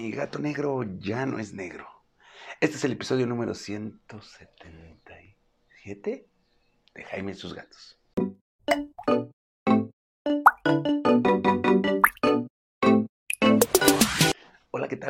mi gato negro ya no es negro. Este es el episodio número 177 de Jaime y sus gatos.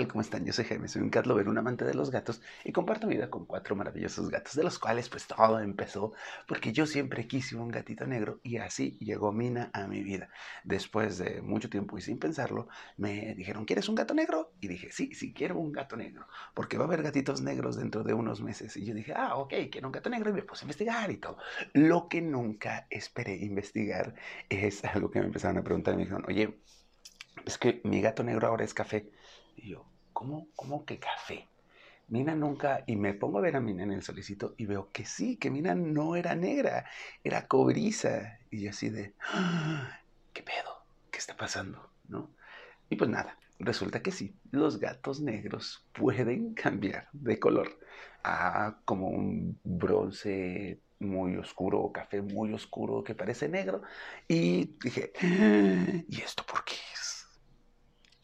Tal? ¿Cómo están? Yo soy Jaime, soy un cat lover, un amante de los gatos y comparto mi vida con cuatro maravillosos gatos, de los cuales pues todo empezó porque yo siempre quise un gatito negro y así llegó Mina a mi vida. Después de mucho tiempo y sin pensarlo, me dijeron, ¿quieres un gato negro? Y dije, sí, sí, quiero un gato negro, porque va a haber gatitos negros dentro de unos meses. Y yo dije, ah, ok, quiero un gato negro y me puse a investigar y todo. Lo que nunca esperé investigar es algo que me empezaron a preguntar y me dijeron, oye, es que mi gato negro ahora es café. Y yo, ¿cómo, cómo que café? Mina nunca, y me pongo a ver a Mina en el solicito y veo que sí, que Mina no era negra, era cobriza. Y yo así de, ¡Ah! ¿qué pedo? ¿Qué está pasando? ¿No? Y pues nada, resulta que sí, los gatos negros pueden cambiar de color a como un bronce muy oscuro o café muy oscuro que parece negro. Y dije, ¡Ah! ¿y esto por qué?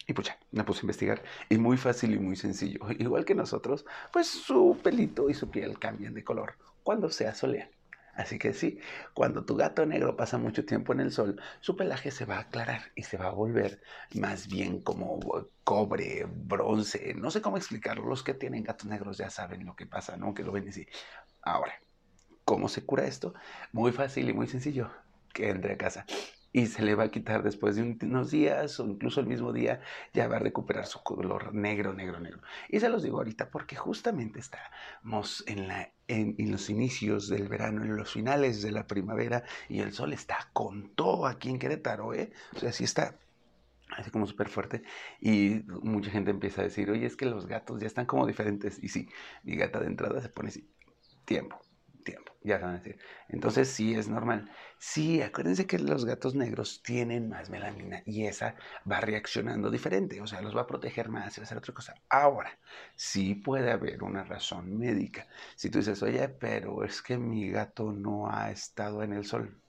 Y pues ya, me puse a investigar. Y muy fácil y muy sencillo. Igual que nosotros, pues su pelito y su piel cambian de color cuando se asolean. Así que sí, cuando tu gato negro pasa mucho tiempo en el sol, su pelaje se va a aclarar y se va a volver más bien como cobre, bronce, no sé cómo explicarlo. Los que tienen gatos negros ya saben lo que pasa, ¿no? Que lo ven así. Ahora, ¿cómo se cura esto? Muy fácil y muy sencillo. Que entre a casa y se le va a quitar después de unos días o incluso el mismo día, ya va a recuperar su color negro, negro, negro. Y se los digo ahorita porque justamente estamos en, los inicios del verano, en los finales de la primavera y el sol está con todo aquí en Querétaro, ¿eh? O sea, sí está así como súper fuerte y mucha gente empieza a decir, oye, es que los gatos ya están como diferentes. Y sí, mi gata de entrada se pone así, tiempo, ya a decir. Entonces sí es normal. Sí, acuérdense que los gatos negros tienen más melanina y esa va reaccionando diferente, o sea, los va a proteger más y va a hacer otra cosa. Ahora, sí puede haber una razón médica. Si tú dices, oye, pero es que mi gato no ha estado en el sol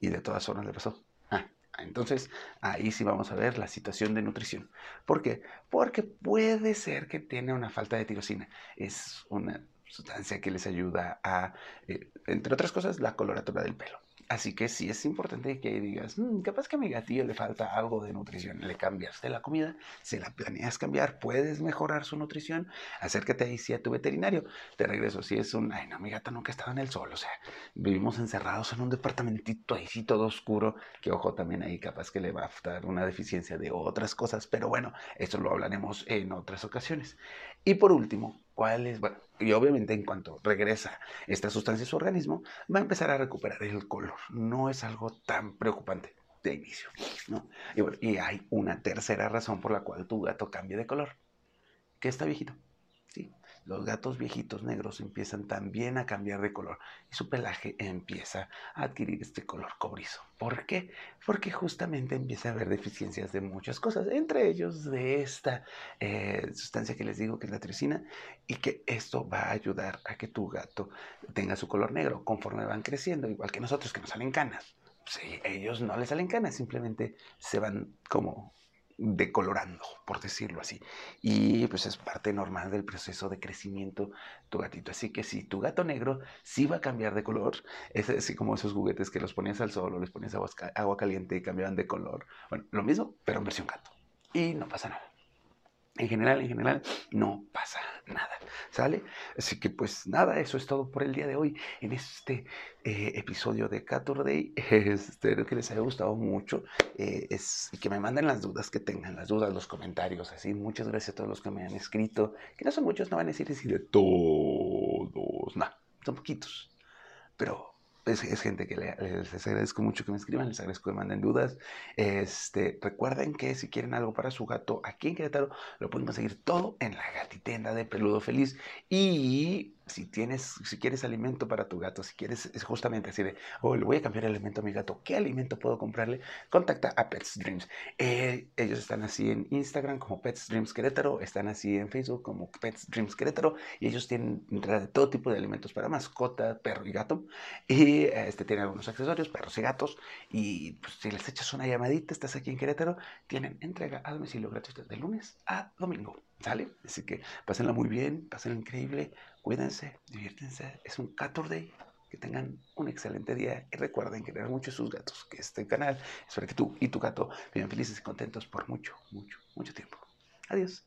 y de todas formas le pasó. Ah, entonces, ahí sí vamos a ver la situación de nutrición. ¿Por qué? Porque puede ser que tiene una falta de tirosina. Es una sustancia que les ayuda a, eh, entre otras cosas, la coloratura del pelo. Así que sí es importante que digas, mm, capaz que a mi gatillo le falta algo de nutrición. Le cambias de la comida, se la planeas cambiar, puedes mejorar su nutrición, acércate ahí sí a tu veterinario. Te regreso, si es un, ay no, mi gata nunca ha estado en el sol, o sea, vivimos encerrados en un departamentito ahí sí todo oscuro, que ojo también ahí capaz que le va a dar una deficiencia de otras cosas, pero bueno, eso lo hablaremos en otras ocasiones. Y por último, ¿cuál es? Bueno, y obviamente en cuanto regresa esta sustancia a su organismo, va a empezar a recuperar el color. No es algo tan preocupante de inicio, ¿no? Y, y hay una tercera razón por la cual tu gato cambia de color, que está viejito. Los gatos viejitos negros empiezan también a cambiar de color y su pelaje empieza a adquirir este color cobrizo. ¿Por qué? Porque justamente empieza a haber deficiencias de muchas cosas, entre ellos de esta eh, sustancia que les digo que es la tricina y que esto va a ayudar a que tu gato tenga su color negro conforme van creciendo, igual que nosotros que nos salen canas. Sí, ellos no les salen canas, simplemente se van como decolorando, por decirlo así. Y pues es parte normal del proceso de crecimiento tu gatito. Así que si tu gato negro sí va a cambiar de color, es así como esos juguetes que los ponías al sol o les ponías agua, agua caliente y cambiaban de color. Bueno, lo mismo, pero en versión gato. Y no pasa nada. En general, en general, no pasa nada, ¿sale? Así que pues nada, eso es todo por el día de hoy en este eh, episodio de Caturday. Espero que les haya gustado mucho eh, es, y que me manden las dudas que tengan, las dudas, los comentarios, así. Muchas gracias a todos los que me han escrito, que no son muchos, no van a decir así de todos, no, son poquitos, pero es, gente que les, agradezco mucho que me escriban, les agradezco que manden dudas. Este, recuerden que si quieren algo para su gato aquí en Querétaro, lo pueden conseguir todo en la gatitenda de Peludo Feliz. Y si tienes, si quieres alimento para tu gato, si quieres es justamente así de, oh, le voy a cambiar el alimento a mi gato, ¿qué alimento puedo comprarle? Contacta a Pets Dreams. Eh, ellos están así en Instagram como Pets Dreams Querétaro, están así en Facebook como Pets Dreams Querétaro y ellos tienen todo tipo de alimentos para mascota, perro y gato. Y este tiene algunos accesorios, perros y gatos. Y pues, si les echas una llamadita, estás aquí en Querétaro, tienen entrega a domicilio gratuito de lunes a domingo. ¿Sale? Así que pásenla muy bien, pásenla increíble, Cuídense, diviértense. Es un Caturday. Que tengan un excelente día y recuerden querer mucho a sus gatos. Que este canal es para que tú y tu gato vivan felices y contentos por mucho, mucho, mucho tiempo. Adiós.